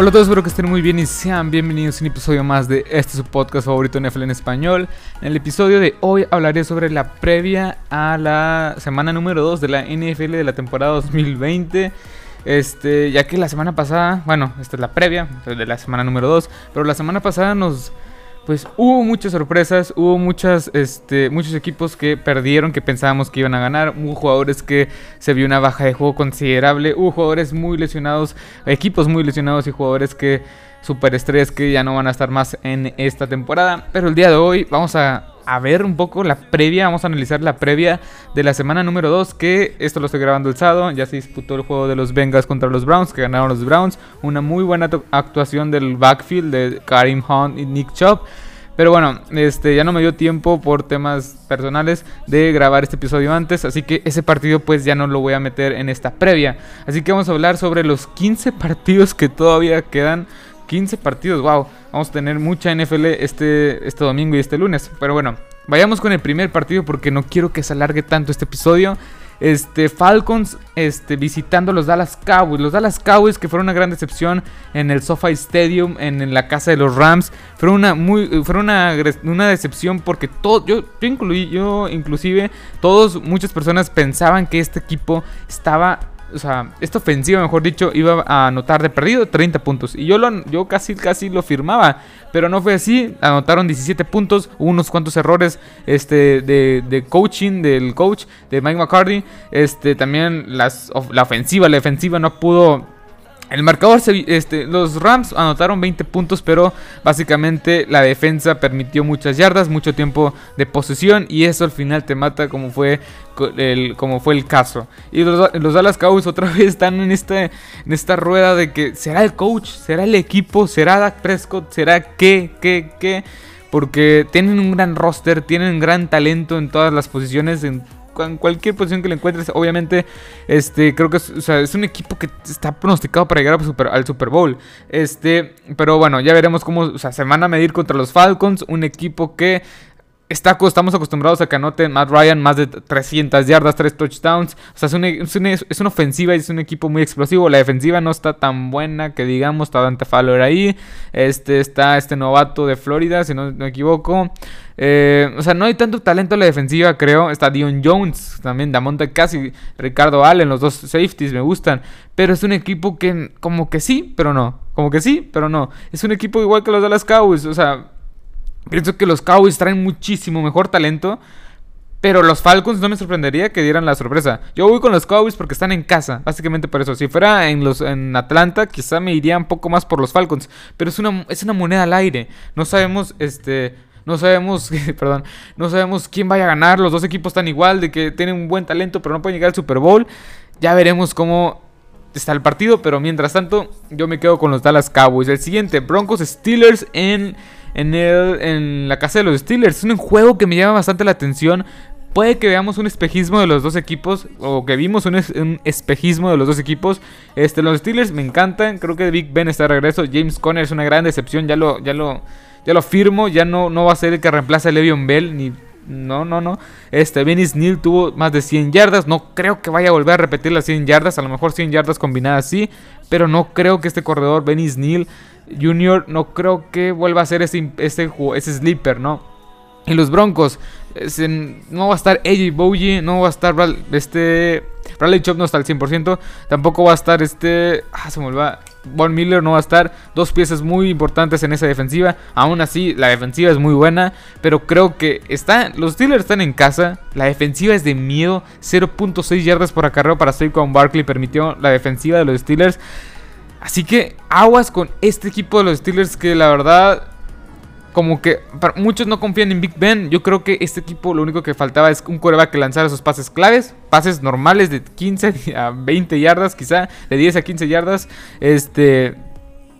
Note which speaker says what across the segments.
Speaker 1: Hola a todos, espero que estén muy bien y sean bienvenidos a un episodio más de este su podcast favorito NFL en español. En el episodio de hoy hablaré sobre la previa a la semana número 2 de la NFL de la temporada 2020. Este, ya que la semana pasada, bueno, esta es la previa de la semana número 2, pero la semana pasada nos pues hubo muchas sorpresas, hubo muchas, este, muchos equipos que perdieron, que pensábamos que iban a ganar, hubo jugadores que se vio una baja de juego considerable, hubo jugadores muy lesionados, equipos muy lesionados y jugadores que superestrellas que ya no van a estar más en esta temporada. Pero el día de hoy vamos a, ver un poco la previa, vamos a analizar la previa de la semana número 2, que esto lo estoy grabando el sábado, ya se disputó el juego de los Bengals contra los Browns, que ganaron los Browns, una muy buena actuación del backfield de Karim Hunt y Nick Chubb. Pero bueno, este ya no me dio tiempo por temas personales de grabar este episodio antes, así que ese partido pues ya no lo voy a meter en esta previa. Así que vamos a hablar sobre los 15 partidos que todavía quedan 15 partidos, wow. Vamos a tener mucha NFL este, este domingo y este lunes. Pero bueno, vayamos con el primer partido porque no quiero que se alargue tanto este episodio. Este, Falcons este, visitando los Dallas Cowboys. Los Dallas Cowboys que fueron una gran decepción en el SoFi Stadium, en, la casa de los Rams. Fueron una, muy, fueron una, una decepción porque todo, yo, yo, incluí, yo inclusive, todos, muchas personas pensaban que este equipo estaba o sea, esta ofensiva, mejor dicho, iba a anotar de perdido 30 puntos. Y yo, lo, yo casi, casi lo firmaba. Pero no fue así. Anotaron 17 puntos. unos cuantos errores este, de, de, coaching del coach de Mike McCarthy. Este, también las, la ofensiva, la defensiva no pudo el marcador, este, los Rams anotaron 20 puntos, pero básicamente la defensa permitió muchas yardas, mucho tiempo de posesión y eso al final te mata como fue el, como fue el caso. Y los, Dallas Cowboys otra vez están en, este, en esta rueda de que será el coach, será el equipo, será Dak Prescott, será qué, qué, qué. Porque tienen un gran roster, tienen gran talento en todas las posiciones, en cualquier posición que le encuentres. Obviamente, este, creo que es, es un equipo que está pronosticado para llegar al Super, Bowl. Este, pero bueno, ya veremos cómo se van a medir contra los Falcons. Un equipo que Está, estamos acostumbrados a que anote Matt Ryan más de 300 yardas, 3 touchdowns. O sea, es una, es, una, ofensiva y es un equipo muy explosivo. La defensiva no está tan buena que digamos. Está Dante Fowler ahí. Este, está este novato de Florida, si no me equivoco. Eh, o sea, no hay tanto talento en la defensiva, creo. Está Dion Jones, también Damonte Casi, Ricardo Allen, los dos safeties me gustan. Pero es un equipo que como que sí, pero no. Como que sí, pero no. Es un equipo igual que los de las Cowboys. O sea, Pienso que los Cowboys traen muchísimo mejor talento. Pero los Falcons no me sorprendería que dieran la sorpresa. Yo voy con los Cowboys porque están en casa, básicamente por eso. Si fuera en los en Atlanta, quizá me iría un poco más por los Falcons, pero es una es una moneda al aire. No sabemos este no sabemos, perdón, no sabemos quién vaya a ganar. Los dos equipos están igual de que tienen un buen talento, pero no pueden llegar al Super Bowl. Ya veremos cómo está el partido, pero mientras tanto yo me quedo con los Dallas Cowboys. El siguiente, Broncos Steelers en en, el, en la casa de los Steelers. Es un juego que me llama bastante la atención. Puede que veamos un espejismo de los dos equipos. O que vimos un, espejismo de los dos equipos. Este, los Steelers me encantan. Creo que Big Ben está de regreso. James Conner es una gran decepción. Ya lo, ya lo, ya lo firmo. Ya no, no va a ser el que reemplace a Le'Veon Bell. Ni. No, no, no. Este, Benny Neal tuvo más de 100 yardas. No creo que vaya a volver a repetir las 100 yardas. A lo mejor 100 yardas combinadas sí. Pero no creo que este corredor, Benny Neal Junior no creo que vuelva a ser ese, ese, ese sleeper, ¿no? Y los Broncos, no va a estar AJ Bougie, no va a estar este Bradley Chop no está al 100%, tampoco va a estar este, ah, se me olvida, Von Miller no va a estar, dos piezas muy importantes en esa defensiva, aún así la defensiva es muy buena, pero creo que está, los Steelers están en casa, la defensiva es de miedo, 0.6 yardas por acarreo para con Barkley permitió la defensiva de los Steelers. Así que aguas con este equipo de los Steelers que la verdad como que muchos no confían en Big Ben. Yo creo que este equipo lo único que faltaba es un coreback que lanzara esos pases claves, pases normales de 15 a 20 yardas, quizá de 10 a 15 yardas, este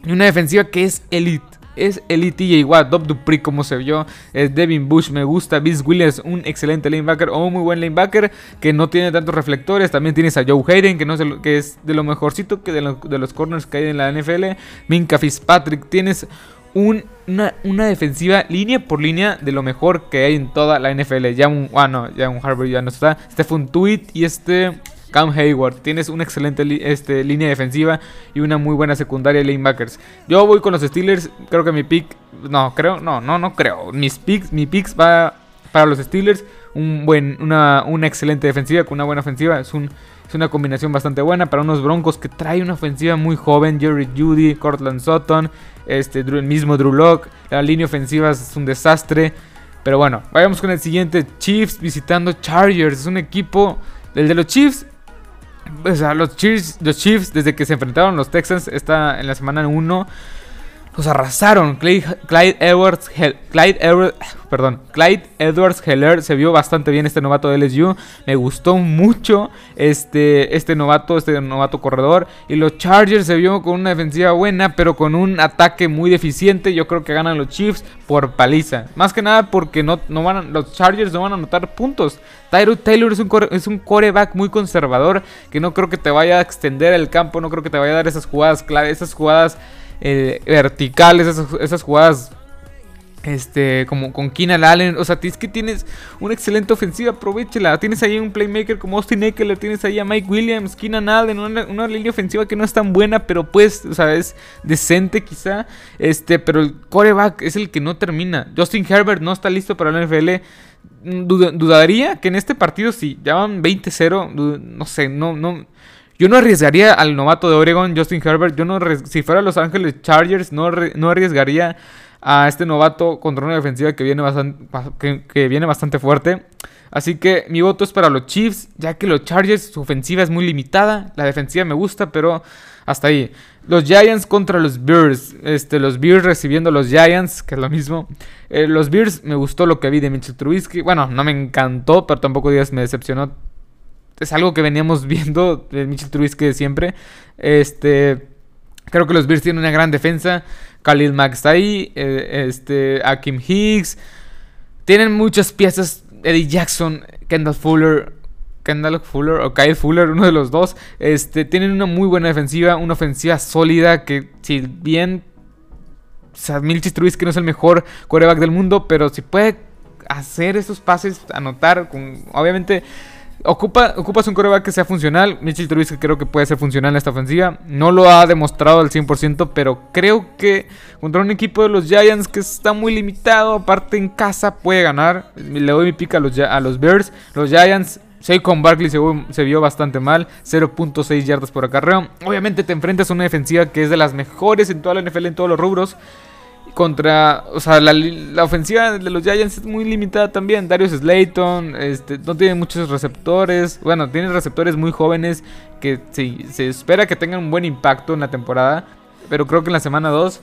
Speaker 1: y una defensiva que es elite es el TJ Watt, Dob Dupri como se vio, es Devin Bush me gusta, Vince Williams un excelente linebacker o un muy buen linebacker que no tiene tantos reflectores, también tienes a Joe Hayden que, no es, que es de lo mejorcito que de, los corners que hay en la NFL, Minka Fitzpatrick, tienes una, una, defensiva línea por línea de lo mejor que hay en toda la NFL. Ya un, ah, ya un Harvard ya no está. Este fue un tweet y este Cam Hayward. Tienes una excelente este, línea defensiva y una muy buena secundaria de lanebackers. Yo voy con los Steelers. Creo que mi pick. No, creo. No, no, no creo. Mis picks, mi picks va para los Steelers. Un buen, una, una excelente defensiva con una buena ofensiva. Es un es una combinación bastante buena para unos Broncos que trae una ofensiva muy joven. Jerry Judy, Cortland Sutton, este, el mismo Drew Locke. La línea ofensiva es un desastre. Pero bueno, vayamos con el siguiente. Chiefs visitando Chargers. Es un equipo. El de los Chiefs. O sea, los Chiefs, los Chiefs desde que se enfrentaron los Texans está en la semana 1 los arrasaron. Clyde, Edwards, Clyde, Edwards, perdón, Clyde Edwards Heller se vio bastante bien este novato de LSU. Me gustó mucho este, este novato, este novato corredor. Y los Chargers se vio con una defensiva buena, pero con un ataque muy deficiente. Yo creo que ganan los Chiefs por paliza. Más que nada porque no, no van los Chargers no van a anotar puntos. Tyrod Taylor es un, es un coreback muy conservador que no creo que te vaya a extender el campo, no creo que te vaya a dar esas jugadas clave, esas jugadas eh, verticales, esas, jugadas este, como con Keenan Allen. O sea, es que tienes una excelente ofensiva, aprovechela. Tienes ahí un playmaker como Austin Eckler, tienes ahí a Mike Williams, Keenan Allen, una, línea ofensiva que no es tan buena, pero pues, o sea, es decente quizá. Este, pero el coreback es el que no termina. Justin Herbert no está listo para la NFL. dudaría que en este partido, si ya van 20-0, no sé, no, no. Yo no arriesgaría al novato de Oregon, Justin Herbert. Yo no si fuera Los Ángeles Chargers, no, no arriesgaría a este novato contra una defensiva que viene, bastante, que, viene bastante fuerte. Así que mi voto es para los Chiefs, ya que los Chargers, su ofensiva es muy limitada. La defensiva me gusta, pero hasta ahí. Los Giants contra los Bears. Este, los Bears recibiendo a los Giants, que es lo mismo. Eh, los Bears me gustó lo que vi de Mitchell Trubisky. Bueno, no me encantó, pero tampoco días me decepcionó es algo que veníamos viendo de Mitchell Trubisky de siempre. Este, creo que los Bears tienen una gran defensa. Khalil Mack está ahí, eh, este, Akim Higgs. Tienen muchas piezas. Eddie Jackson, Kendall Fuller, Kendall Fuller o Kyle Fuller, uno de los dos. Este, tienen una muy buena defensiva, una ofensiva sólida que si bien o sea, Mitchell Trubisky no es el mejor quarterback del mundo, pero si puede hacer esos pases, anotar, con, obviamente Ocupa, ocupas un coreback que sea funcional. Mitchell Trubisky creo que puede ser funcional en esta ofensiva. No lo ha demostrado al 100%, pero creo que contra un equipo de los Giants que está muy limitado, aparte en casa, puede ganar. Le doy mi pica a los, a los Bears. Los Giants con Barkley se, se, vio bastante mal, 0.6 yardas por acarreo. Obviamente te enfrentas a una defensiva que es de las mejores en toda la NFL en todos los rubros contra, o sea, la, ofensiva de los Giants es muy limitada también. Darius Slayton, este, no tiene muchos receptores. Bueno, tiene receptores muy jóvenes que se espera que tengan un buen impacto en la temporada. Pero creo que en la semana 2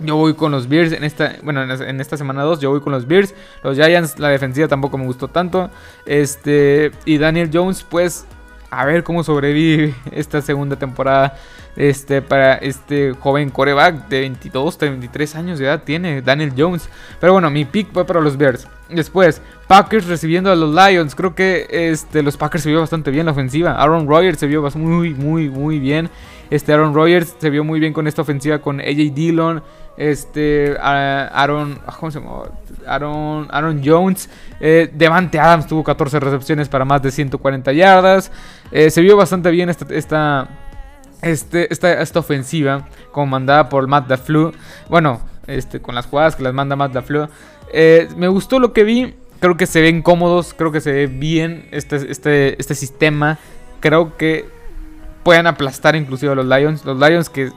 Speaker 1: yo voy con los Bears. En esta, bueno, en esta semana 2 yo voy con los Bears. Los Giants, la defensiva tampoco me gustó tanto. Este, y Daniel Jones, pues, a ver cómo sobrevive esta segunda temporada este, para este joven coreback de 22, 23 años de edad tiene Daniel Jones. Pero bueno, mi pick fue para los Bears. Después, Packers recibiendo a los Lions. Creo que este, los Packers se vio bastante bien la ofensiva. Aaron Rodgers se vio muy, muy, muy bien. Este Aaron Rodgers se vio muy bien con esta ofensiva con AJ Dillon. Este Aaron, ah, ¿cómo se llama? Aaron, Aaron Jones. Eh, Devante Adams tuvo 14 recepciones para más de 140 yardas. Eh, se vio bastante bien esta, esta este, esta, esta ofensiva comandada por Matt LaFleur. Bueno, este, con las jugadas que las manda Matt LaFleur. Eh, me gustó lo que vi. Creo que se ven cómodos. Creo que se ve bien este, este, este sistema. Creo que pueden aplastar inclusive a los Lions. Los Lions que,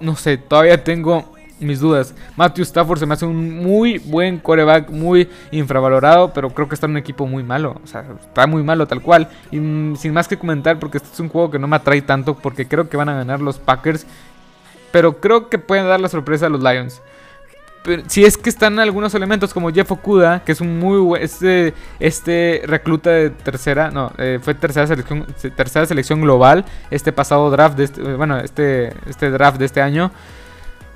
Speaker 1: no sé, todavía tengo mis dudas. Matthew Stafford se me hace un muy buen coreback, muy infravalorado, pero creo que está en un equipo muy malo. O sea, está muy malo tal cual. Y mm, sin más que comentar, porque este es un juego que no me atrae tanto, porque creo que van a ganar los Packers. Pero creo que pueden dar la sorpresa a los Lions. si es que están algunos elementos como Jeff Okuda, que es un muy buen, este, este recluta de tercera, no, eh, fue tercera selección, tercera selección global, este pasado draft, de este, bueno, este, este draft de este año.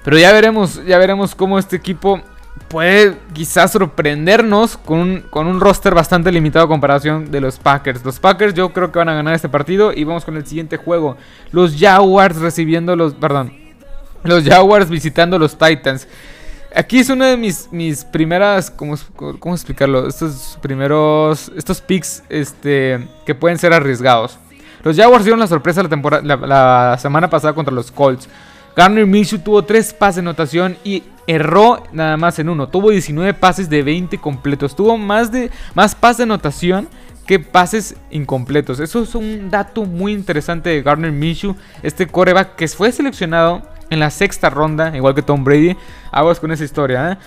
Speaker 1: Pero ya veremos, ya veremos cómo este equipo puede quizás sorprendernos con un, con un roster bastante limitado a comparación de los Packers. Los Packers yo creo que van a ganar este partido y vamos con el siguiente juego. Los Jaguars recibiendo los, perdón, los Jaguars visitando los Titans. Aquí es una de mis, mis primeras, ¿cómo, ¿cómo, explicarlo? Estos primeros, estos picks este, que pueden ser arriesgados. Los Jaguars dieron la sorpresa la, la, semana pasada contra los Colts. Garner Minshew tuvo 3 pases de anotación y erró nada más en uno. Tuvo 19 pases de 20 completos. Tuvo más, de, más pases de anotación que pases incompletos. Eso es un dato muy interesante de Garner Minshew. Este coreback que fue seleccionado en la sexta ronda, igual que Tom Brady. Aguas con esa historia, ¿eh?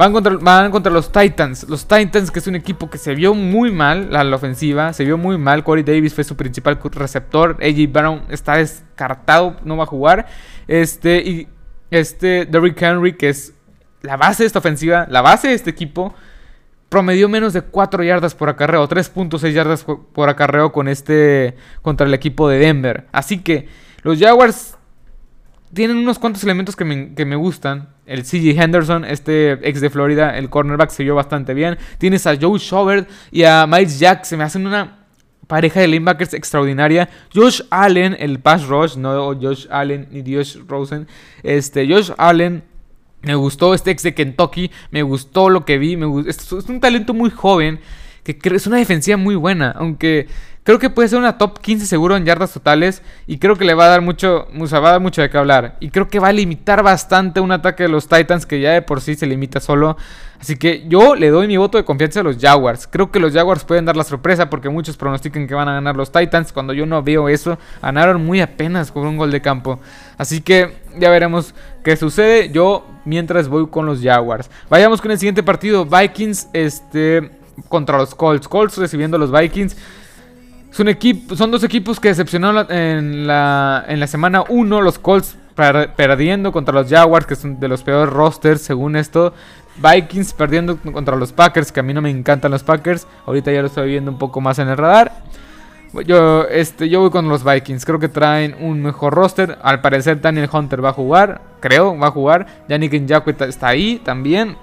Speaker 1: Van contra, van contra los Titans. Los Titans, que es un equipo que se vio muy mal a la ofensiva. Se vio muy mal. Corey Davis fue su principal receptor. AJ Brown está descartado, no va a jugar. Este, y este Derrick Henry, que es la base de esta ofensiva, la base de este equipo, promedió menos de 4 yardas por acarreo, 3.6 yardas por acarreo con este contra el equipo de Denver. Así que los Jaguars tienen unos cuantos elementos que me, gustan. El CJ Henderson, este ex de Florida, el cornerback se vio bastante bien. Tienes a Joe Schobert y a Miles Jack. Se me hacen una pareja de linebackers extraordinaria. Josh Allen, el pass rush, no Josh Allen ni Josh Rosen. Este, Josh Allen me gustó este ex de Kentucky, me gustó lo que vi, me es un talento muy joven, que es una defensiva muy buena, aunque Creo que puede ser una top 15 seguro en yardas totales. Y creo que le va a dar mucho, o va a dar mucho de qué hablar. Y creo que va a limitar bastante un ataque de los Titans que ya de por sí se limita solo. Así que yo le doy mi voto de confianza a los Jaguars. Creo que los Jaguars pueden dar la sorpresa porque muchos pronostican que van a ganar los Titans. Cuando yo no veo eso, ganaron muy apenas con un gol de campo. Así que ya veremos qué sucede. Yo mientras voy con los Jaguars. Vayamos con el siguiente partido. Vikings este, contra los Colts. Colts recibiendo a los Vikings son dos equipos que decepcionaron en la, en la semana 1. Los Colts perdiendo contra los Jaguars, que son de los peores rosters según esto. Vikings perdiendo contra los Packers, que a mí no me encantan los Packers. Ahorita ya lo estoy viendo un poco más en el radar. Yo, este, yo voy con los Vikings. Creo que traen un mejor roster. Al parecer Daniel Hunter va a jugar. Creo, va a jugar. Yannick Njakwe está ahí también.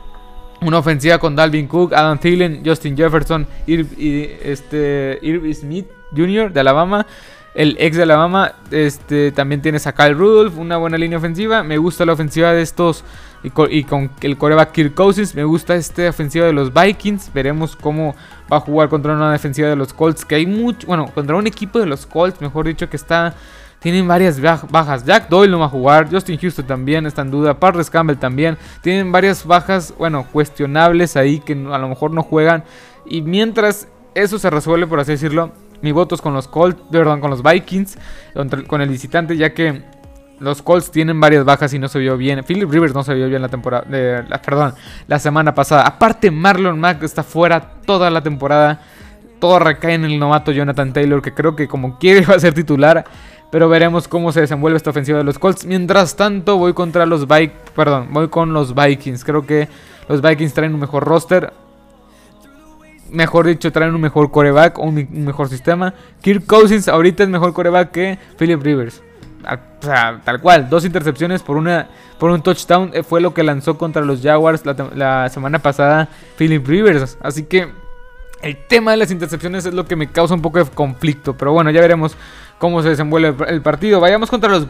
Speaker 1: Una ofensiva con Dalvin Cook, Adam Thielen, Justin Jefferson, y este, Irby Smith Jr. de Alabama. El ex de Alabama, este, también tienes a Kyle Rudolph, una buena línea ofensiva. Me gusta la ofensiva de estos y con, el coreback Kirk Cousins. Me gusta esta ofensiva de los Vikings. Veremos cómo va a jugar contra una defensiva de los Colts. Que hay mucho, bueno, contra un equipo de los Colts, mejor dicho, que está tienen varias bajas. Jack Doyle no va a jugar. Justin Houston también está en duda. Parris Campbell también. Tienen varias bajas, bueno, cuestionables ahí que a lo mejor no juegan. Y mientras eso se resuelve, por así decirlo, mi voto es con los Colts, perdón, con los Vikings, con el visitante, ya que los Colts tienen varias bajas y no se vio bien. Philip Rivers no se vio bien la temporada, perdón, la semana pasada. Aparte, Marlon Mack está fuera toda la temporada. Todo recae en el novato Jonathan Taylor, que creo que como quiere va a ser titular. Pero veremos cómo se desenvuelve esta ofensiva de los Colts. Mientras tanto, voy contra los Vikings. Perdón, voy con los Vikings. Creo que los Vikings traen un mejor roster mejor dicho, traen un mejor coreback o un, mejor sistema. Kirk Cousins ahorita es mejor coreback que Philip Rivers. O sea, tal cual, dos intercepciones por una por un touchdown eh, fue lo que lanzó contra los Jaguars la, semana pasada Philip Rivers. Así que el tema de las intercepciones es lo que me causa un poco de conflicto. Pero bueno, ya veremos cómo se desenvuelve el partido. Vayamos contra los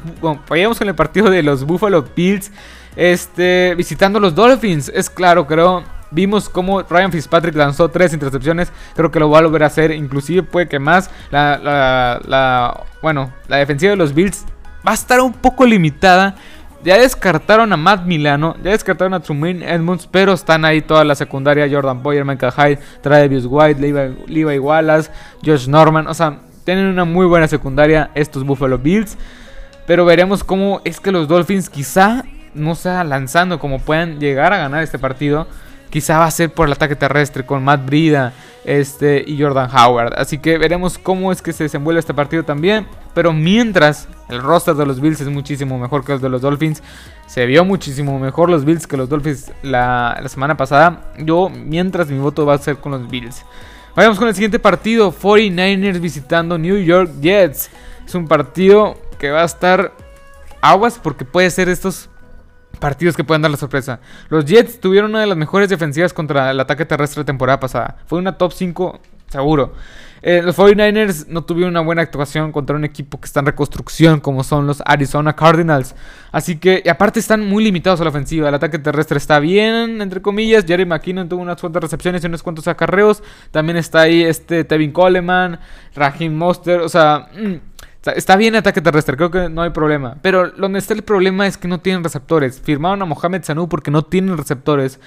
Speaker 1: vayamos con el partido de los Buffalo Bills. Este, visitando los Dolphins. Es claro, creo Vimos cómo Ryan Fitzpatrick lanzó tres intercepciones. Creo que lo va a volver a hacer. Inclusive puede que más. La, bueno, la defensiva de los Bills va a estar un poco limitada. Ya descartaron a Matt Milano, ya descartaron a Trumaine Edmonds, pero están ahí toda la secundaria: Jordan Boyer, Michael Hyde, Travis White, Levi, Levi Wallace, Josh Norman. O sea, tienen una muy buena secundaria estos Buffalo Bills. Pero veremos cómo es que los Dolphins quizá no sea lanzando como puedan llegar a ganar este partido. Quizá va a ser por el ataque terrestre con Matt Brida este, y Jordan Howard. Así que veremos cómo es que se desenvuelve este partido también. Pero mientras el roster de los Bills es muchísimo mejor que el de los Dolphins, se vio muchísimo mejor los Bills que los Dolphins la, la semana pasada. Yo, mientras mi voto va a ser con los Bills. Vayamos con el siguiente partido: 49ers visitando New York Jets. Es un partido que va a estar aguas porque puede ser estos partidos que pueden dar la sorpresa. Los Jets tuvieron una de las mejores defensivas contra el ataque terrestre la temporada pasada. Fue una top 5 seguro. Eh, los 49ers no tuvieron una buena actuación contra un equipo que está en reconstrucción como son los Arizona Cardinals. Así que, aparte están muy limitados a la ofensiva. El ataque terrestre está bien, entre comillas. Jerry McKinnon tuvo unas cuantas recepciones y unos cuantos acarreos. También está ahí este Tevin Coleman, Raheem Monster. O sea, mm, está bien ataque terrestre, creo que no hay problema. Pero donde está el problema es que no tienen receptores. Firmaron a Mohamed Sanu porque no tienen receptores.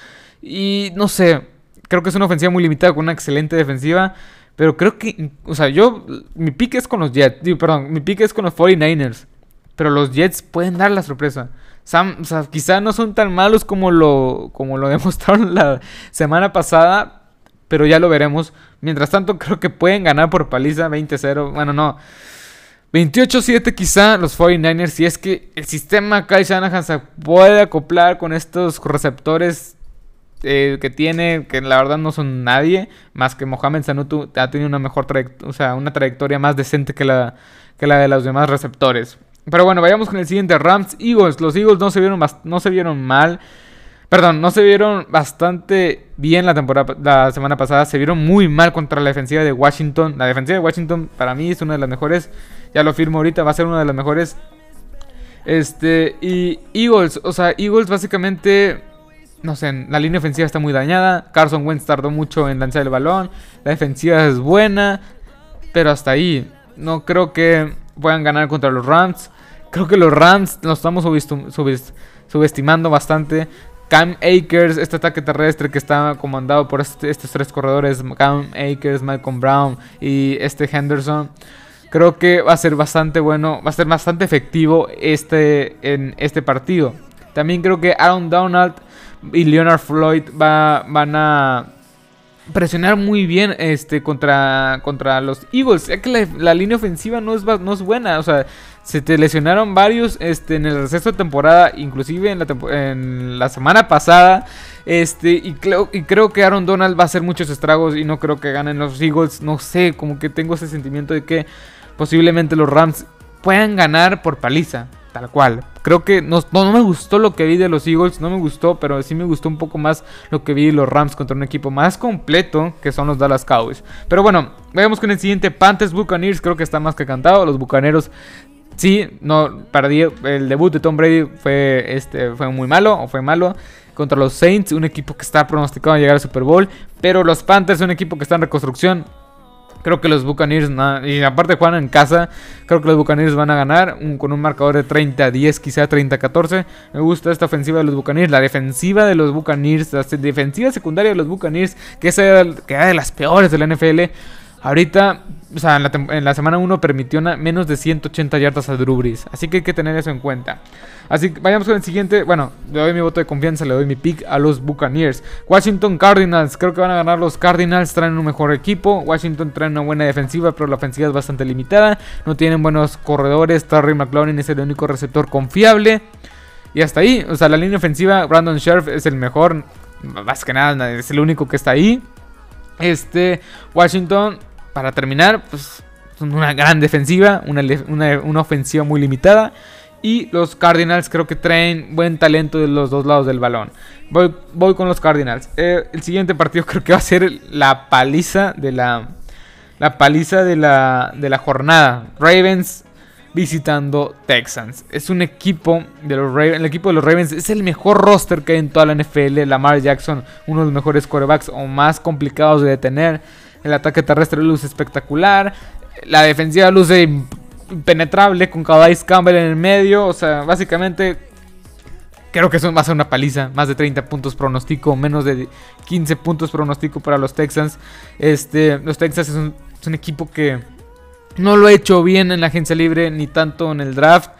Speaker 1: Y no sé, creo que es una ofensiva muy limitada con una excelente defensiva. Pero creo que, o sea, yo, mi pick es con los Jets, perdón, mi pick es con los 49ers. Pero los Jets pueden dar la sorpresa. Sam, o sea, quizá no son tan malos como lo, como lo demostraron la semana pasada, pero ya lo veremos. Mientras tanto, creo que pueden ganar por paliza 20-0. Bueno, no. 28-7 quizá los 49ers. Si es que el sistema Kai Shanahan se puede acoplar con estos receptores eh, que tiene, que la verdad no son nadie, más que Mohamed Sanutu ha tenido una mejor trayectoria, o sea, una trayectoria más decente que la, que la de los demás receptores. Pero bueno, vayamos con el siguiente, Rams Eagles. Los Eagles no se vieron, no se vieron mal. Perdón, no se vieron bastante bien la temporada la semana pasada. Se vieron muy mal contra la defensiva de Washington. La defensiva de Washington para mí es una de las mejores. Ya lo firmo ahorita, va a ser una de las mejores. Este, y Eagles, o sea, Eagles básicamente no sé, la línea ofensiva está muy dañada. Carson Wentz tardó mucho en lanzar el balón. La defensiva es buena. Pero hasta ahí. No creo que puedan ganar contra los Rams. Creo que los Rams los estamos subestimando bastante. Cam Akers, este ataque terrestre que está comandado por estos tres corredores, Cam Akers, Malcolm Brown y este Henderson, creo que va a ser bastante bueno, va a ser bastante efectivo este, en este partido. También creo que Aaron Donald y Leonard Floyd va, van a presionar muy bien este, contra, contra los Eagles. Ya que la, línea ofensiva no es, no es buena. O sea, se te lesionaron varios este, en el receso de temporada, inclusive en la, en la semana pasada. Este, y, creo, y creo que Aaron Donald va a hacer muchos estragos y no creo que ganen los Eagles. No sé, como que tengo ese sentimiento de que posiblemente los Rams puedan ganar por paliza. Tal cual. Creo que no, me gustó lo que vi de los Eagles, no me gustó, pero sí me gustó un poco más lo que vi de los Rams contra un equipo más completo que son los Dallas Cowboys. Pero bueno, veamos con el siguiente Panthers Buccaneers, creo que está más que cantado. Los Bucaneros sí, no perdí el debut de Tom Brady fue este fue muy malo o fue malo contra los Saints, un equipo que está pronosticado a llegar al Super Bowl, pero los Panthers un equipo que está en reconstrucción, Creo que los Buccaneers, y aparte juegan en casa, creo que los Buccaneers van a ganar con un marcador de 30-10, quizá 30-14. Me gusta esta ofensiva de los Buccaneers, la defensiva de los Buccaneers, la defensiva secundaria de los Buccaneers, que es que era de las peores de la NFL. Ahorita, o sea, en la, semana 1 permitió menos de 180 yardas a Drew Brees. Así que hay que tener eso en cuenta. Así que vayamos con el siguiente. Bueno, le doy mi voto de confianza, le doy mi pick a los Buccaneers. Washington Cardinals, creo que van a ganar los Cardinals. Traen un mejor equipo. Washington trae una buena defensiva, pero la ofensiva es bastante limitada. No tienen buenos corredores. Terry McLaurin es el único receptor confiable. Y hasta ahí, o sea, la línea ofensiva, Brandon Scherf es el mejor. Más que nada, es el único que está ahí. Este, Washington para terminar, pues una gran defensiva, una, ofensiva muy limitada. Y los Cardinals creo que traen buen talento de los dos lados del balón. Voy, voy con los Cardinals. Eh, el siguiente partido creo que va a ser la paliza de la, la paliza de la, de la jornada. Ravens visitando Texans. Es un equipo de los Ravens, el equipo de los Ravens es el mejor roster que hay en toda la NFL. Lamar Jackson, uno de los mejores quarterbacks o más complicados de detener. El ataque terrestre luce espectacular. La defensiva luce impenetrable con Calais Campbell en el medio. O sea, básicamente creo que eso va a ser una paliza. Más de 30 puntos pronostico, menos de 15 puntos pronostico para los Texans. Este, los Texans es un, equipo que no lo ha hecho bien en la agencia libre ni tanto en el draft.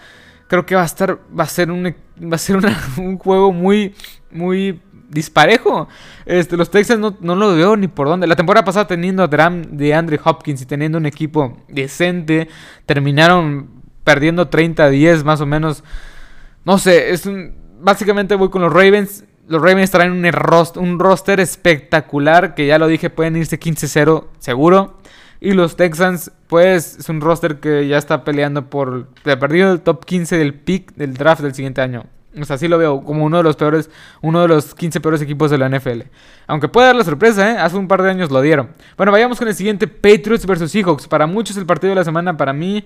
Speaker 1: Creo que va a estar, va a ser un, va a ser un juego muy, muy disparejo. Este, los Texans no, no, lo veo ni por dónde. La temporada pasada teniendo a Dram de Andrew Hopkins y teniendo un equipo decente, terminaron perdiendo 30-10 más o menos. No sé, es básicamente voy con los Ravens. Los Ravens traen un, un roster espectacular que ya lo dije, pueden irse 15-0 seguro. Y los Texans, pues es un roster que ya está peleando por... perdido el top 15 del pick del draft del siguiente año. O sea, sí lo veo como uno de los peores, uno de los 15 peores equipos de la NFL. Aunque puede dar la sorpresa, ¿eh? Hace un par de años lo dieron. Bueno, vayamos con el siguiente, Patriots versus Seahawks. Para muchos el partido de la semana, para mí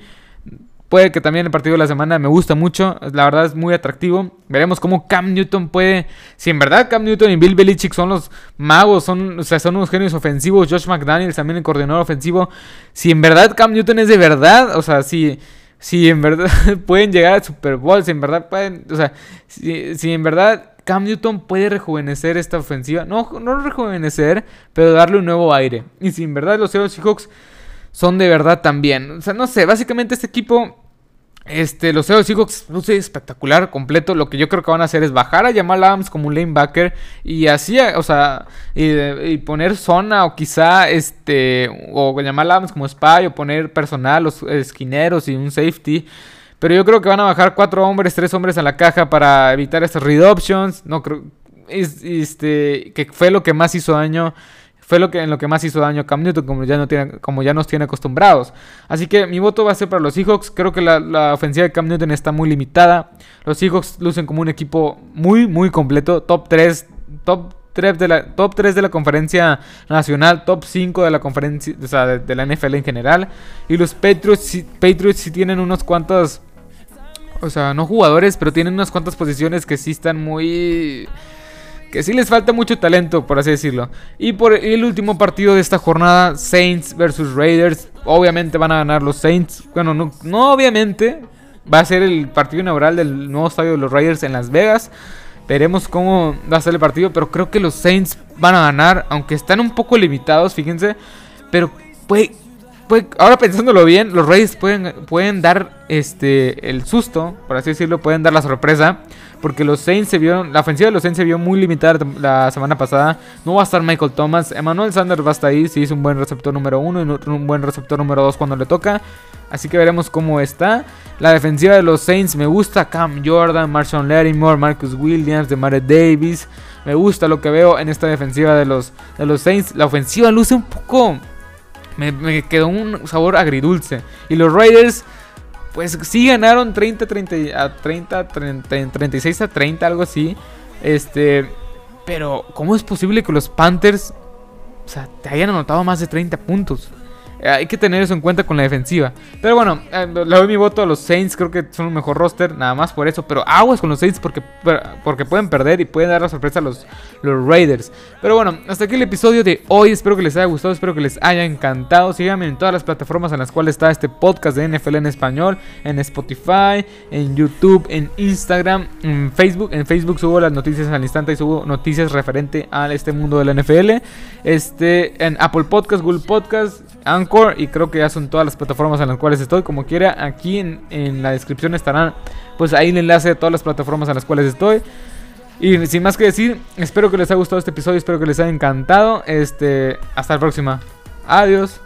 Speaker 1: puede que también el partido de la semana me gusta mucho. La verdad es muy atractivo. Veremos cómo Cam Newton puede... Si en verdad Cam Newton y Bill Belichick son los magos, son, o sea, son unos genios ofensivos. Josh McDaniels también el coordinador ofensivo. Si en verdad Cam Newton es de verdad, o sea, si si en verdad pueden llegar al Super Bowl, si en verdad pueden, o sea, si, en verdad Cam Newton puede rejuvenecer esta ofensiva, no, no rejuvenecer, pero darle un nuevo aire. Y si en verdad los Seahawks son de verdad también, o sea, no sé, básicamente este equipo este, los Seattle Seahawks luce espectacular, completo. Lo que yo creo que van a hacer es bajar a Jamal Adams como un lanebacker y así, o sea, y, poner zona o quizá, este, o Jamal Adams como spy o poner personal, los esquineros y un safety. Pero yo creo que van a bajar cuatro hombres, tres hombres a la caja para evitar estas read options. No creo, este, que fue lo que más hizo daño fue lo que, en lo que más hizo daño Cam Newton, como ya, no tiene, como ya nos tiene acostumbrados. Así que mi voto va a ser para los Seahawks. Creo que la, ofensiva de Cam Newton está muy limitada. Los Seahawks lucen como un equipo muy, muy completo. Top 3, top 3 de la, top 3 de la conferencia nacional, top 5 de la conferencia, o sea, de, la NFL en general. Y los Patriots, Patriots sí tienen unos cuantos, o sea, no jugadores, pero tienen unas cuantas posiciones que sí están muy que sí les falta mucho talento, por así decirlo. Y por el último partido de esta jornada, Saints versus Raiders. Obviamente van a ganar los Saints. Bueno, no, no obviamente. Va a ser el partido inaugural del nuevo estadio de los Raiders en Las Vegas. Veremos cómo va a ser el partido. Pero creo que los Saints van a ganar. Aunque están un poco limitados, fíjense. Pero puede, ahora pensándolo bien, los Raiders pueden, pueden dar este el susto, por así decirlo, pueden dar la sorpresa. Porque los Saints se vieron, la ofensiva de los Saints se vio muy limitada la semana pasada. No va a estar Michael Thomas. Emmanuel Sanders va a estar ahí. Si es un buen receptor número uno y un buen receptor número dos cuando le toca. Así que veremos cómo está. La defensiva de los Saints me gusta. Cam Jordan, Marshawn Lattimore, Marcus Williams, Demare Davis. Me gusta lo que veo en esta defensiva de los, de los Saints. La ofensiva luce un poco... Me quedó un sabor agridulce. Y los Raiders pues sí ganaron 30, 30 a 30, 30, 36 a 30, algo así. Este, pero ¿cómo es posible que los Panthers, o sea, te hayan anotado más de 30 puntos? Hay que tener eso en cuenta con la defensiva. Pero bueno, eh, le doy mi voto a los Saints. Creo que son un mejor roster, nada más por eso. Pero aguas con los Saints porque, porque pueden perder y pueden dar la sorpresa a los, los Raiders. Pero bueno, hasta aquí el episodio de hoy. Espero que les haya gustado, espero que les haya encantado. Síganme en todas las plataformas en las cuales está este podcast de NFL en español: en Spotify, en YouTube, en Instagram, en Facebook. En Facebook subo las noticias al instante y subo noticias referente a este mundo de la NFL. Este, en Apple Podcast, Google Podcast, Anchor y creo que ya son todas las plataformas en las cuales estoy. Como quiera, aquí en, la descripción estarán pues ahí el enlace de todas las plataformas en las cuales estoy. Y sin más que decir, espero que les haya gustado este episodio, espero que les haya encantado. Este, hasta la próxima. Adiós.